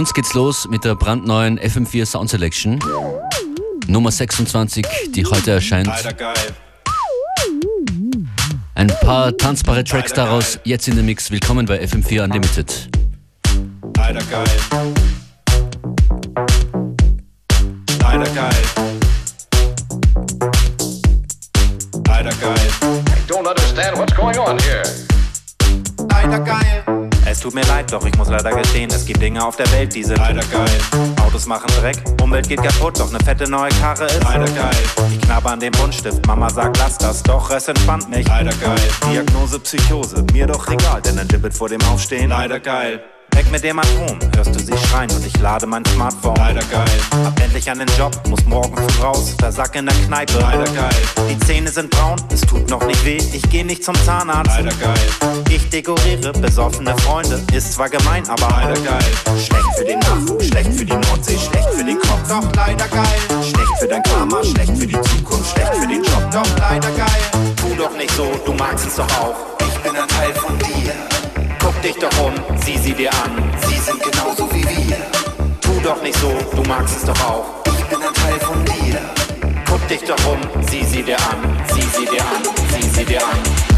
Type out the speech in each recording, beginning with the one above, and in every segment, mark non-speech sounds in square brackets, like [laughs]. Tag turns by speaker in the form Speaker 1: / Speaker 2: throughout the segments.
Speaker 1: uns geht's los mit der brandneuen FM4 Sound Selection. Nummer 26, die heute erscheint. Ein paar tanzbare Tracks daraus, jetzt in der Mix. Willkommen bei FM4 Unlimited. Leider geil. Leider geil.
Speaker 2: Leider geil. I don't understand what's going on here. Es tut mir leid, doch ich muss leider gestehen, es gibt Dinge auf der Welt, die sind leider geil. Autos machen Dreck, Umwelt geht kaputt, doch ne fette neue Karre ist leider geil. Ich knabber an dem Buntstift, Mama sagt, lass das, doch es entspannt mich. Leider geil. Diagnose Psychose, mir doch egal, denn ein Dibbet vor dem Aufstehen. Leider geil. Weg mit dem Atom, hörst du sie schreien und ich lade mein Smartphone. Leider geil. Hab endlich einen Job, muss morgen früh raus, versack in der Kneipe. Leider geil. Die Zähne sind braun, es tut noch nicht weh, ich geh nicht zum Zahnarzt. Leider geil. Ich dekoriere besoffene Freunde, ist zwar gemein, aber leider geil. Schlecht für den Nachwuchs, schlecht für die Nordsee, schlecht für den Kopf, doch leider geil. Schlecht für dein Karma, schlecht für die Zukunft, schlecht für den Job, doch leider geil. Tu doch nicht so, du magst es doch auch. Ich bin ein Teil von dir. Guck dich doch um, sieh sie dir an. Sie sind genauso wie wir. Tu doch nicht so, du magst es doch auch. Ich bin ein Teil von dir. Guck dich doch um, sieh sie dir an. Sieh sie dir an, sieh sie dir an.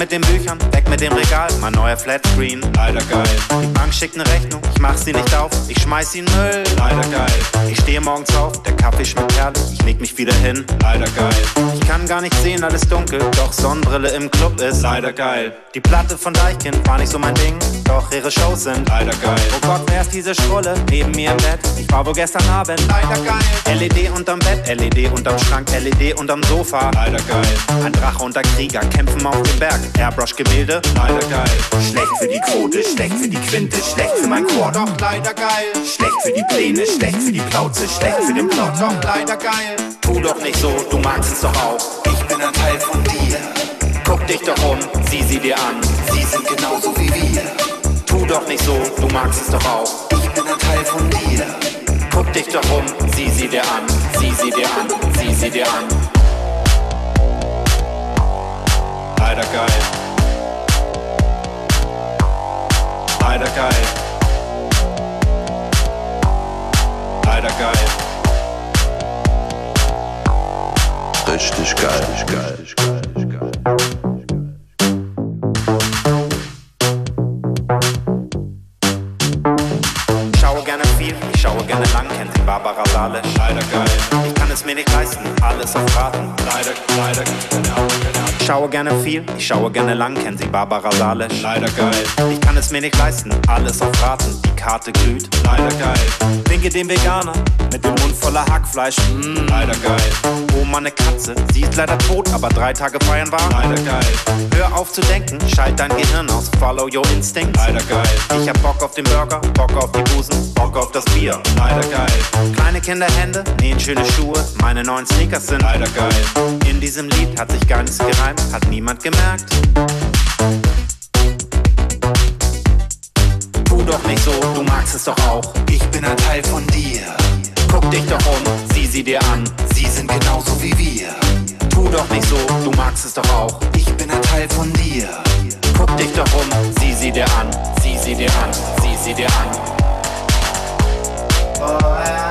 Speaker 2: Mit den Büchern, weg mit dem Regal, mein neuer Flatscreen. Leider geil. Die Bank schickt ne Rechnung, ich mach sie nicht auf, ich schmeiß sie in Müll. Leider geil. Ich stehe morgens auf, der Kaffee schmeckt herrlich, ich leg mich wieder hin. Leider geil. Ich kann gar nicht sehen, alles dunkel, doch Sonnenbrille im Club ist. Leider geil. Die Platte von Deichkind war nicht so mein Ding, doch ihre Shows sind. Leider geil. Oh Gott, wer ist diese Schrulle neben mir im Bett? Ich war wohl gestern Abend. Leider geil. LED unterm Bett, LED unterm Schrank, LED unterm Sofa. Leider geil. Ein Drache und ein Krieger kämpfen auf dem Berg. Airbrush-Gemälde, leider geil. Schlecht für die Quote, schlecht für die Quinte, schlecht für mein Chor, doch leider geil. Schlecht für die Pläne, schlecht für die Plauze, schlecht für den Plot, doch leider geil. Tu doch nicht so, du magst es doch auch. Ich bin ein Teil von dir. Guck dich doch um, sieh sie dir an. Sie sind genauso wie wir. Tu doch nicht so, du magst es doch auch. Ich bin ein Teil von dir. Guck dich doch um, sieh sie dir an. Sieh sie dir an, sieh sie dir an. Leider geil. Leider geil. Leider geil. Richtig geil. Richtig geil. Richtig geil. Schaue gerne viel, ich schaue gerne lang, kennt sie Barbara Salisch. Leider geil. Ich kann es mir nicht leisten, alles auf Raten. Leider, leider, genau, genau schaue gerne viel, ich schaue gerne lang, kennen Sie Barbara Salisch? Leider geil. Ich kann es mir nicht leisten, alles auf Raten, die Karte glüht. Leider geil. Winke dem Veganer mit dem Mund voller Hackfleisch. Mmh. Leider geil. Oma eine Katze, sie ist leider tot, aber drei Tage feiern war. Leider geil. Hör auf zu denken, schalt dein Gehirn aus, follow your instincts. Leider geil. Ich hab Bock auf den Burger, Bock auf die Busen, Bock auf das Bier. Leider geil. Kleine Kinderhände nähen schöne Schuhe, meine neuen Sneakers sind. Leider geil. In diesem Lied hat sich gar nichts gereimt hat niemand gemerkt. Tu doch nicht so, du magst es doch auch. Ich bin ein Teil von dir. Guck dich doch um, sieh sie dir an. Sie sind genauso wie wir. Tu doch nicht so, du magst es doch auch. Ich bin ein Teil von dir. Guck dich doch um, sieh sie dir an. Sieh sie dir an, sieh sie dir an. Oh, yeah.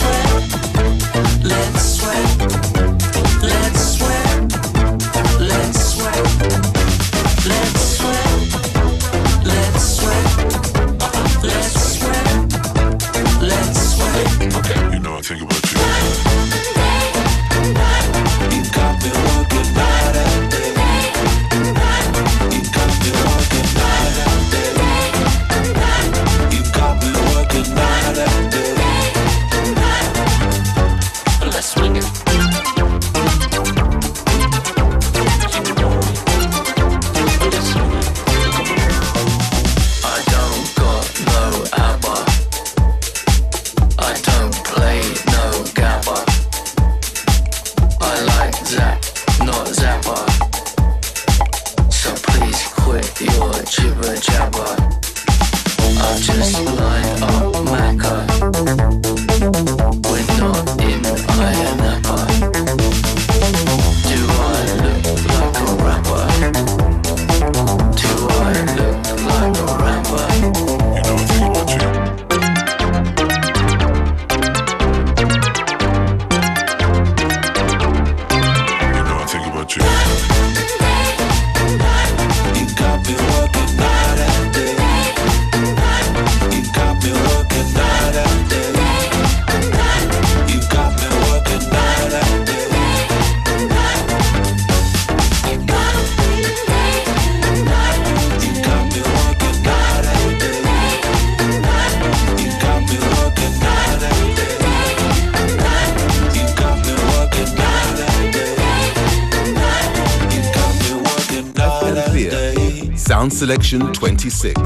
Speaker 2: sweat, let's
Speaker 3: sweat. On
Speaker 4: selection 26.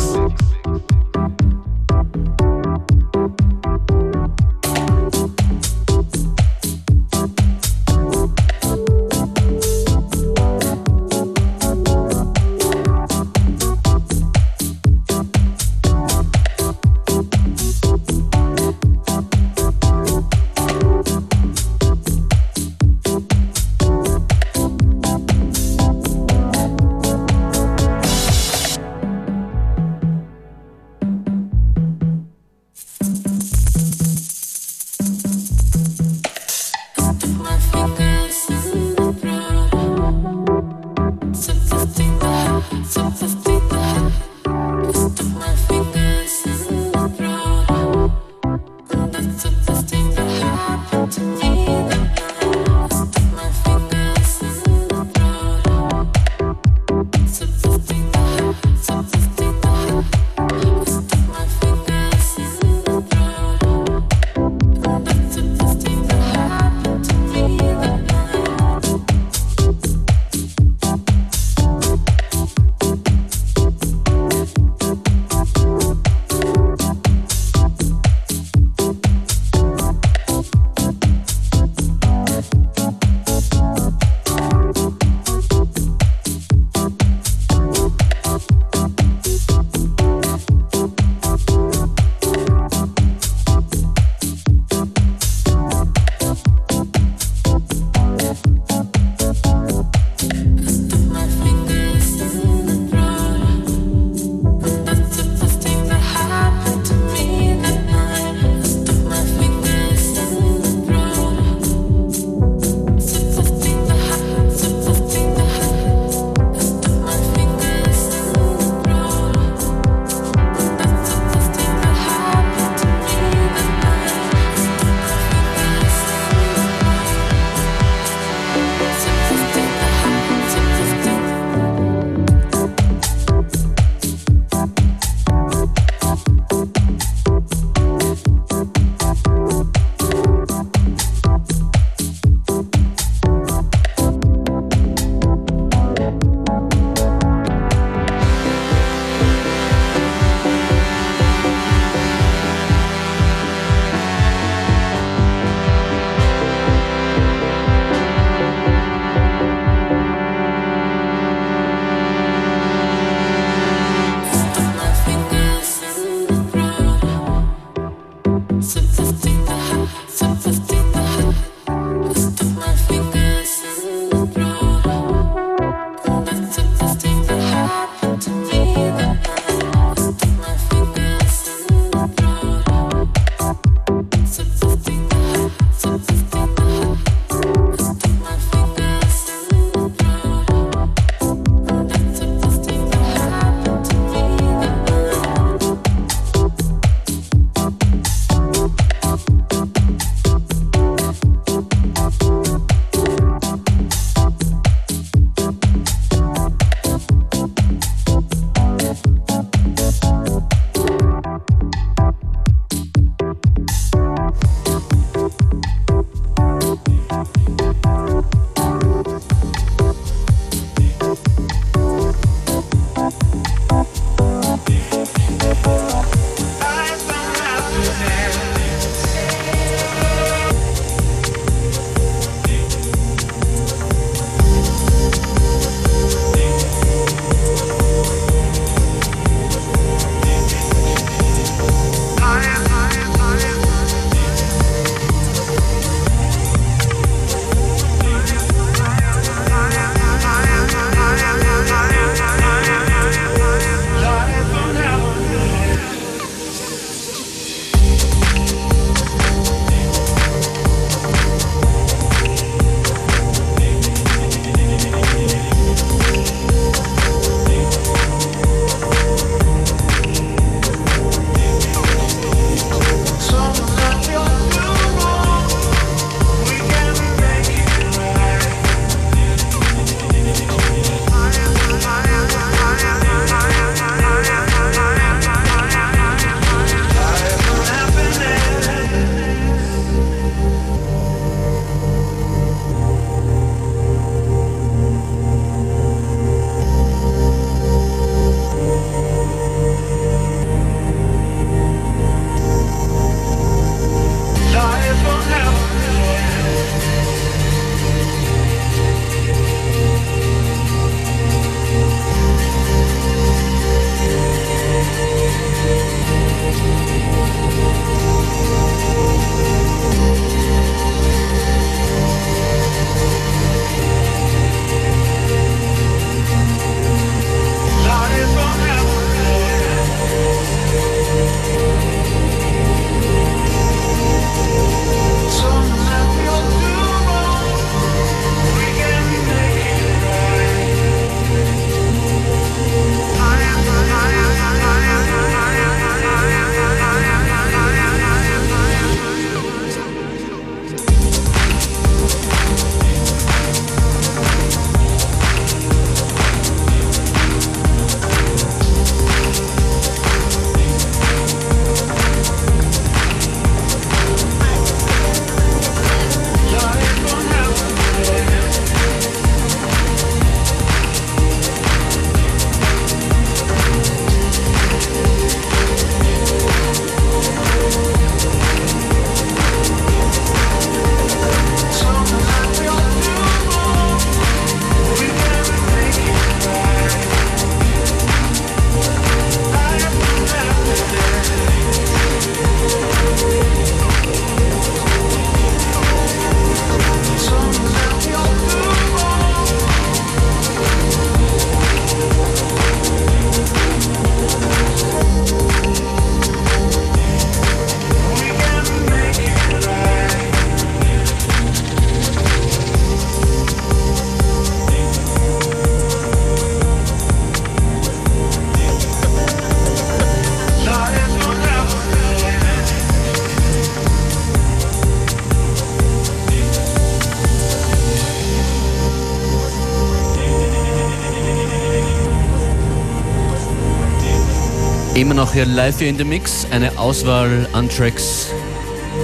Speaker 1: Immer noch hier live hier in the Mix. Eine Auswahl an Tracks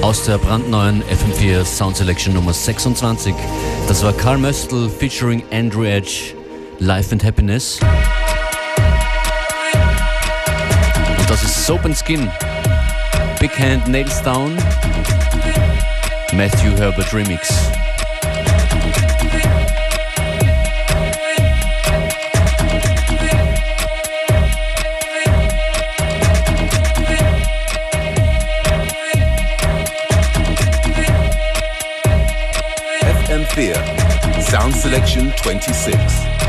Speaker 1: aus der brandneuen FM4 Sound Selection Nummer 26. Das war Carl Möstl featuring Andrew Edge, Life and Happiness. Und das ist Soap and Skin, Big Hand Nails Down, Matthew Herbert Remix.
Speaker 3: Selection 26.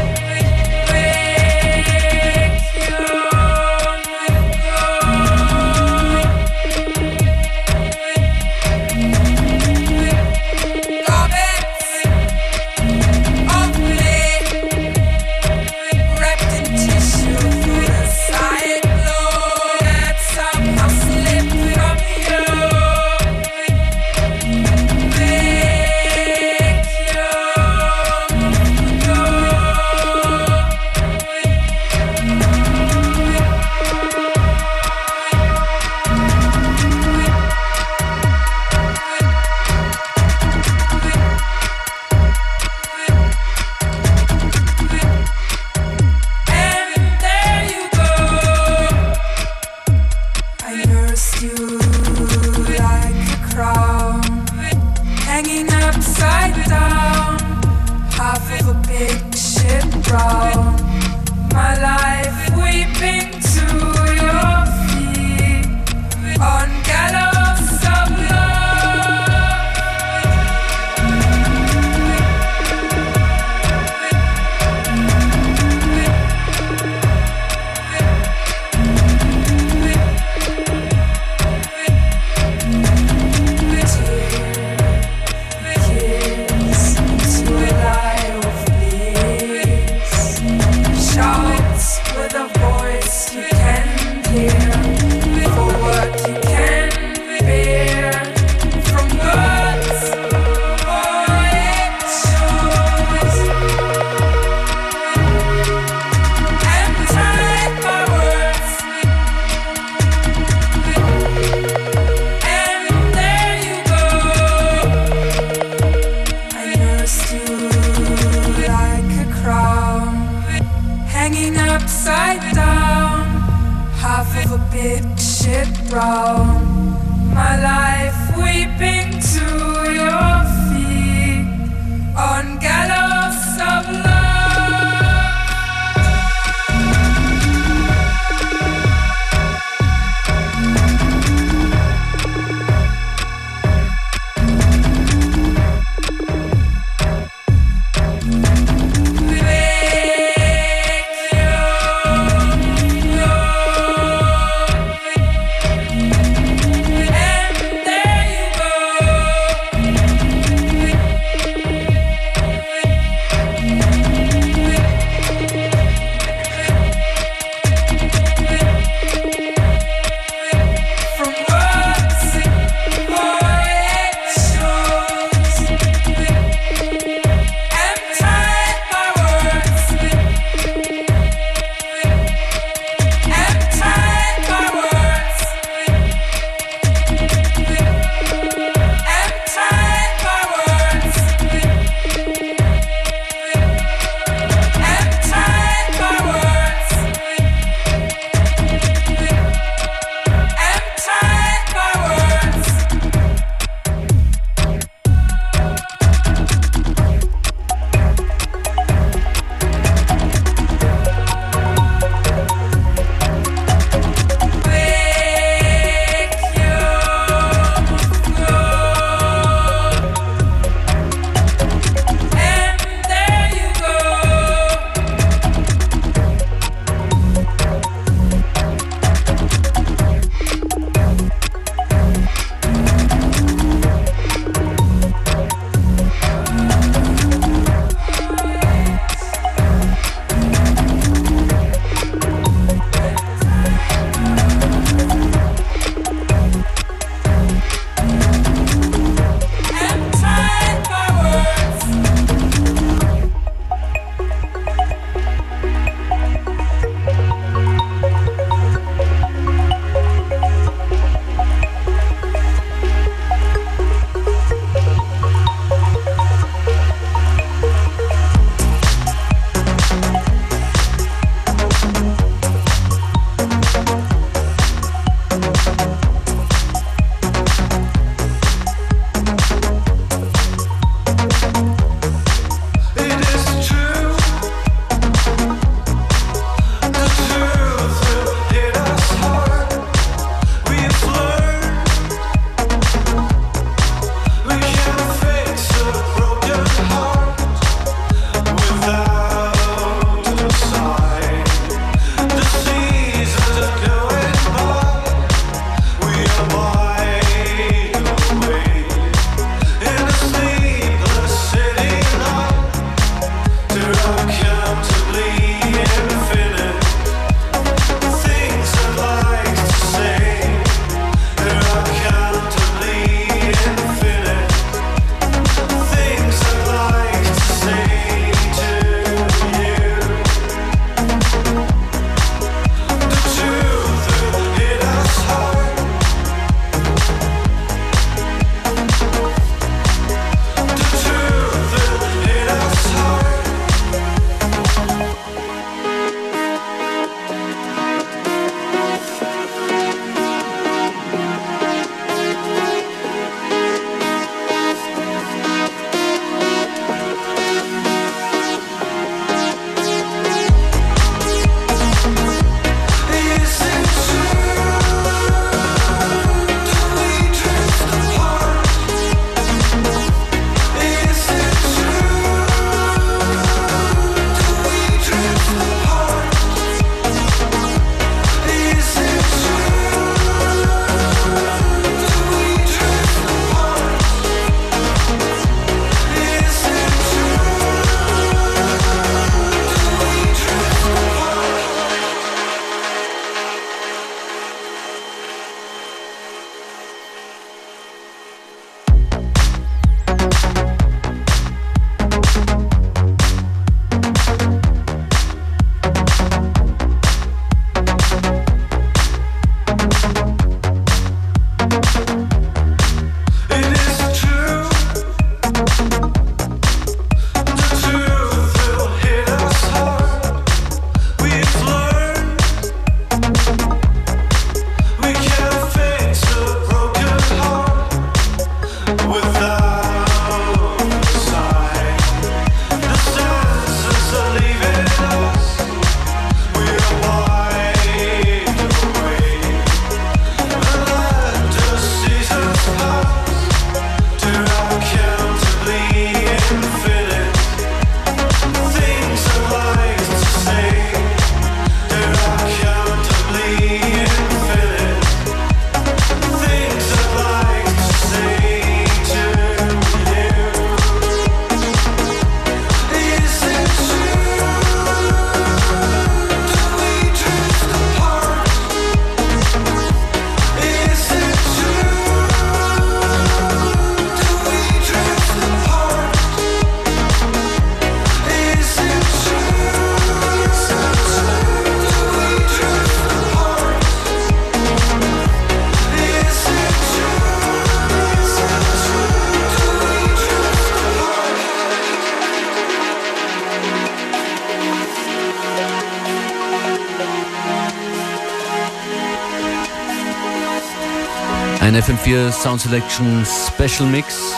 Speaker 1: Ein FM4 Sound Selection Special Mix.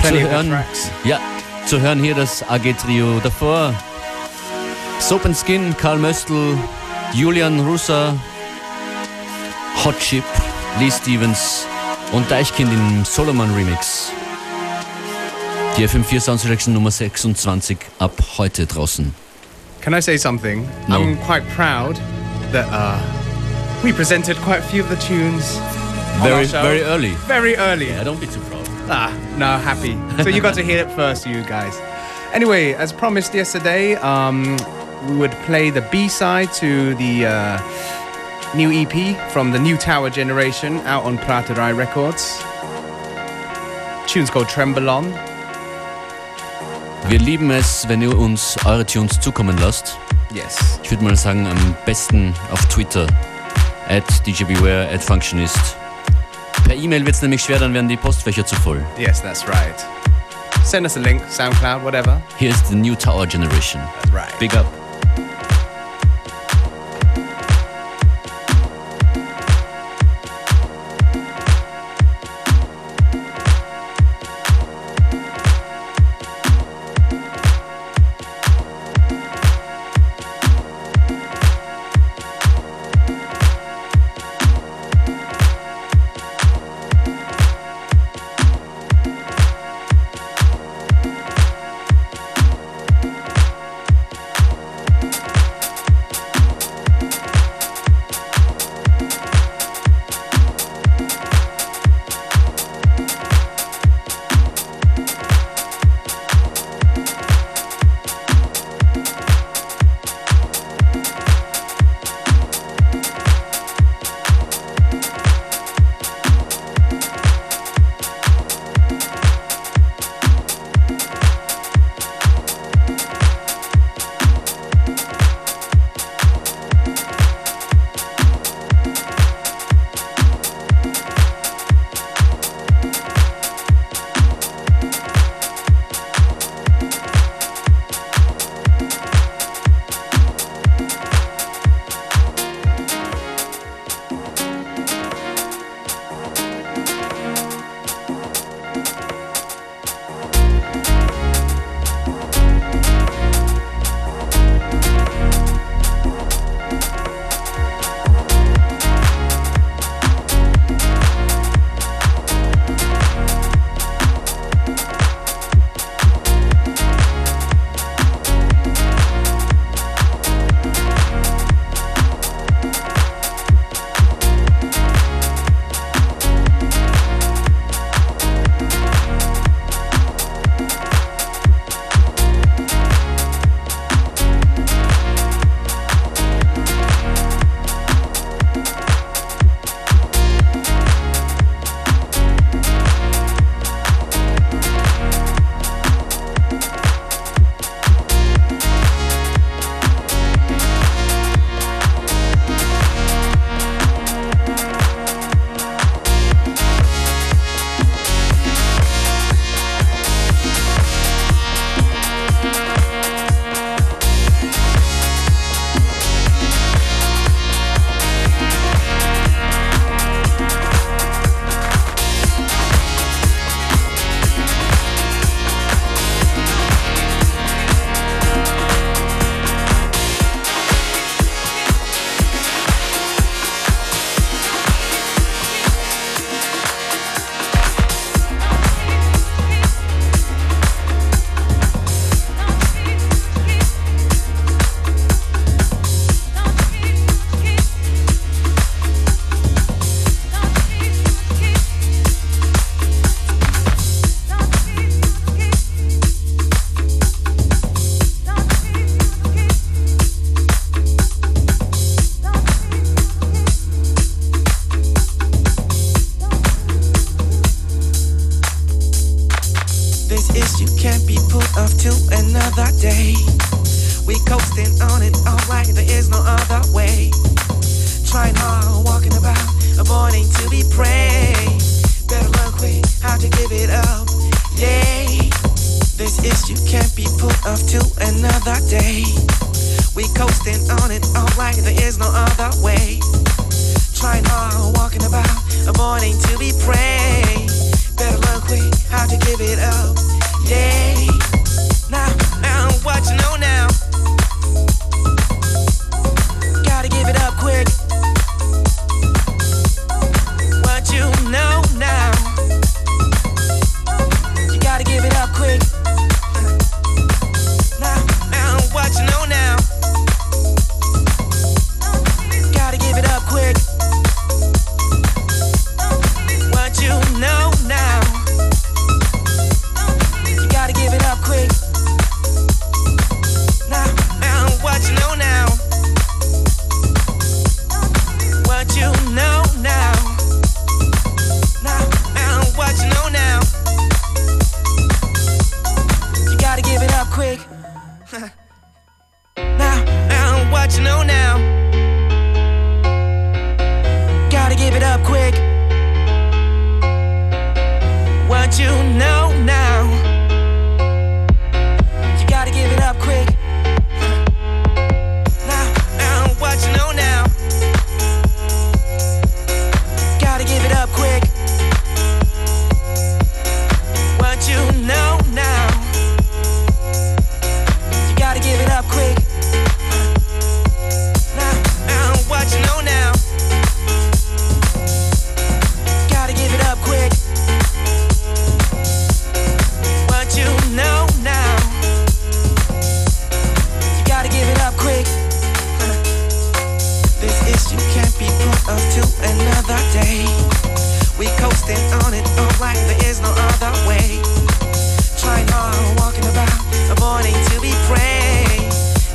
Speaker 5: Plenty
Speaker 1: zu hören, ja, zu hören hier das AG Trio. Davor Soap and Skin, Karl Möstl, Julian Russer, Hot Chip, Lee Stevens und Deichkind im Solomon Remix. Die FM4 Sound Selection Nummer 26 ab heute draußen.
Speaker 5: Can I say something?
Speaker 1: No.
Speaker 5: I'm quite proud that uh, we presented quite a few of the tunes.
Speaker 1: Very, very early.
Speaker 5: Very early.
Speaker 1: Yeah, don't be too proud.
Speaker 5: Ah, no, happy. So you got to hear it first, you guys. Anyway, as promised yesterday, um, we would play the B side to the uh, new EP from the New Tower generation out on Praterai Records. Tune's called Tremble On.
Speaker 1: Wir lieben es, wenn ihr uns eure Tunes zukommen lasst.
Speaker 5: Yes.
Speaker 1: Ich würde mal sagen, am besten auf Twitter. At DJBeware, at Functionist. Per E-Mail wird es nämlich schwer, dann werden die Postfächer zu voll.
Speaker 5: Yes, that's right. Send us a link, SoundCloud, whatever.
Speaker 1: Here's the New Tower Generation.
Speaker 5: That's right.
Speaker 1: Big up.
Speaker 6: Issue can't be put off to another day. We coasting on it all like there is no other way. Trying hard, walking about, avoiding to be prey.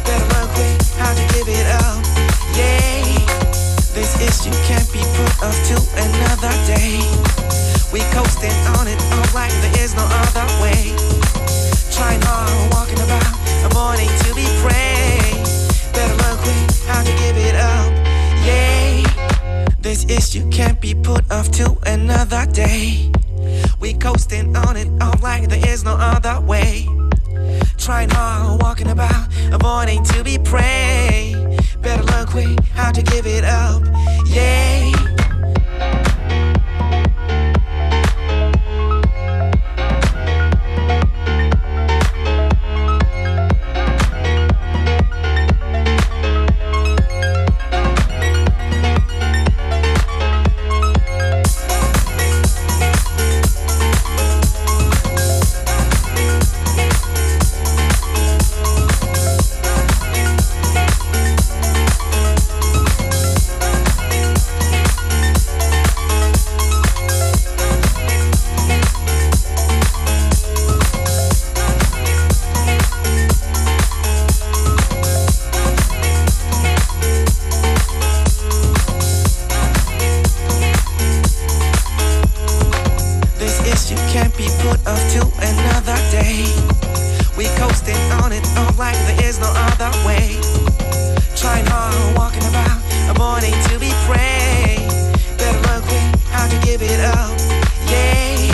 Speaker 6: Better learn quick how to give it up. This issue can't be put off to another day. We coasting on it all like there is no other way. Trying hard, walking about, to be. Better learn quick give it up. This issue can't be put off to another day. We coasting on it all like there is no other way. Trying hard, walking about, avoiding to be prey. Better learn quick how to give it up. Yeah. On it all like there is no other way. Trying hard, walking about, avoiding to be prey. Better learn quick how to give it up. Yeah.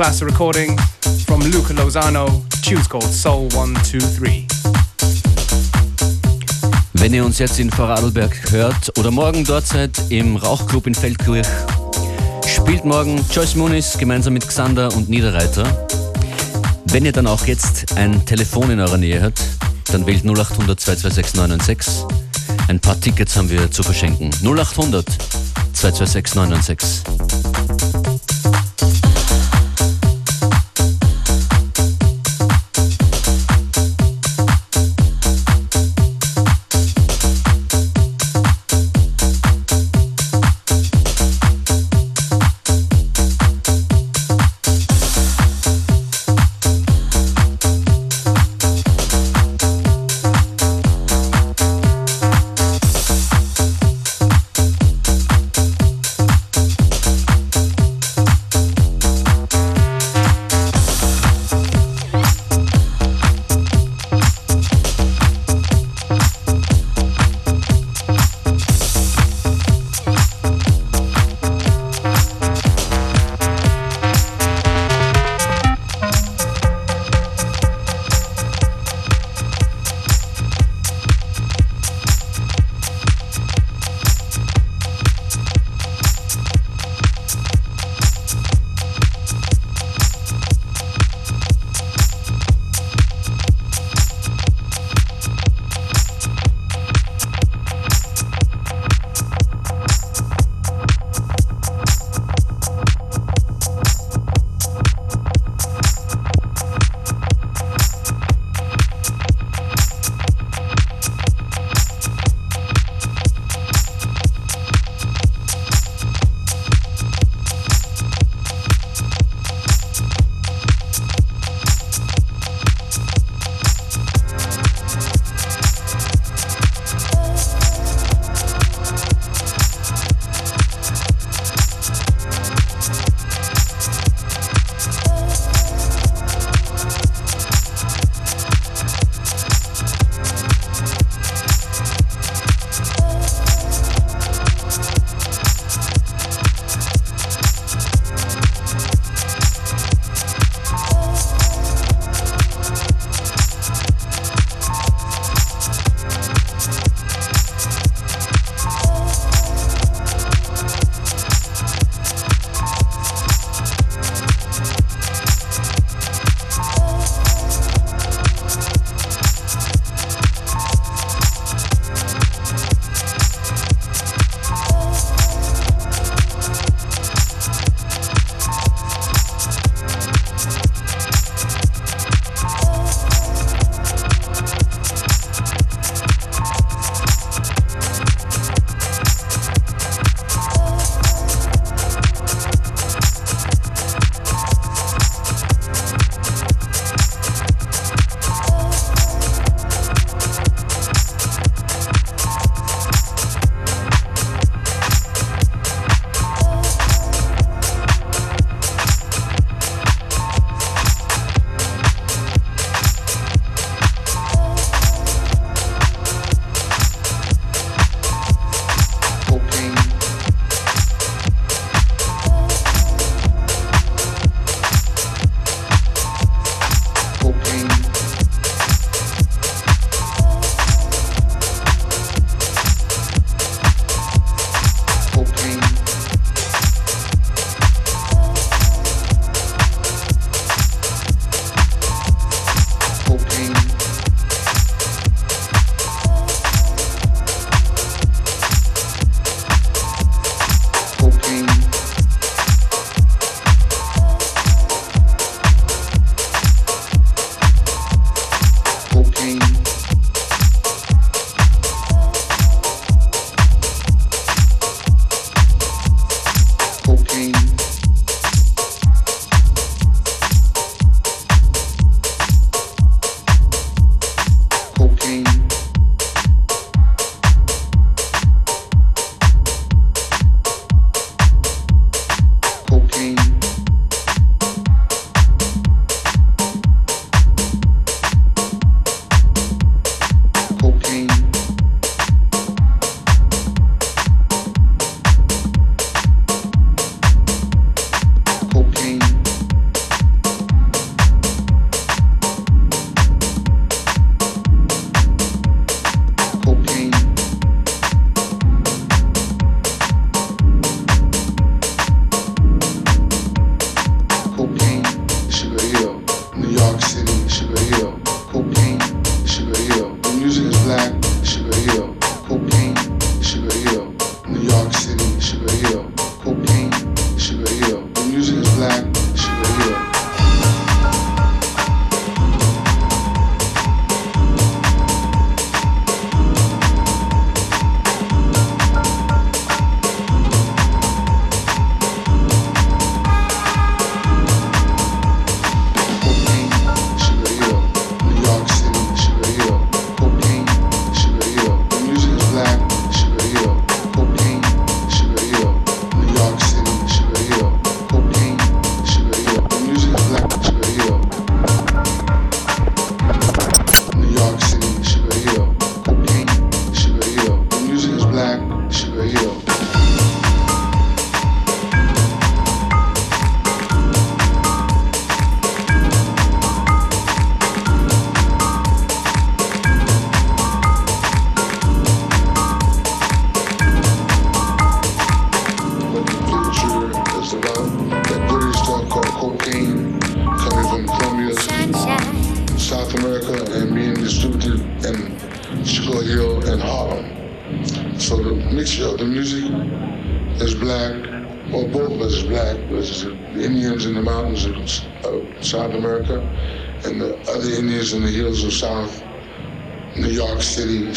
Speaker 5: Class Recording from Luca Lozano. Tune's called Soul 123.
Speaker 1: Wenn ihr uns jetzt in Vorarlberg hört oder morgen dort seid im Rauchclub in Feldkirch, spielt morgen Joyce Muniz gemeinsam mit Xander und Niederreiter. Wenn ihr dann auch jetzt ein Telefon in eurer Nähe habt, dann wählt 0800 226 996. Ein paar Tickets haben wir zu verschenken. 0800 226 996.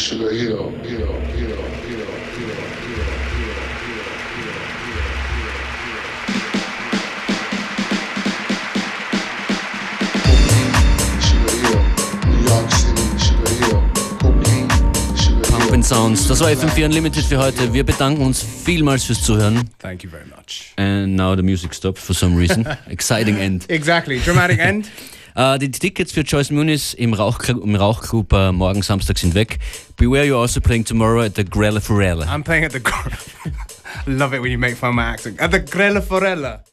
Speaker 7: Sugar Hill,
Speaker 1: Sounds. Das war FM4 Unlimited für heute. Wir bedanken uns vielmals fürs Zuhören.
Speaker 5: Thank you very much.
Speaker 1: And now the music stopped for some reason. Exciting end.
Speaker 5: Exactly. Dramatic end.
Speaker 1: Uh, die Tickets für Joyce Muniz im Rauchclub, im Rauchclub uh, morgen Samstag sind weg. Beware you're also playing tomorrow at the Grella Forella.
Speaker 5: I'm playing at the. [laughs] Love it when you make fun of my accent. At the Grella Forella.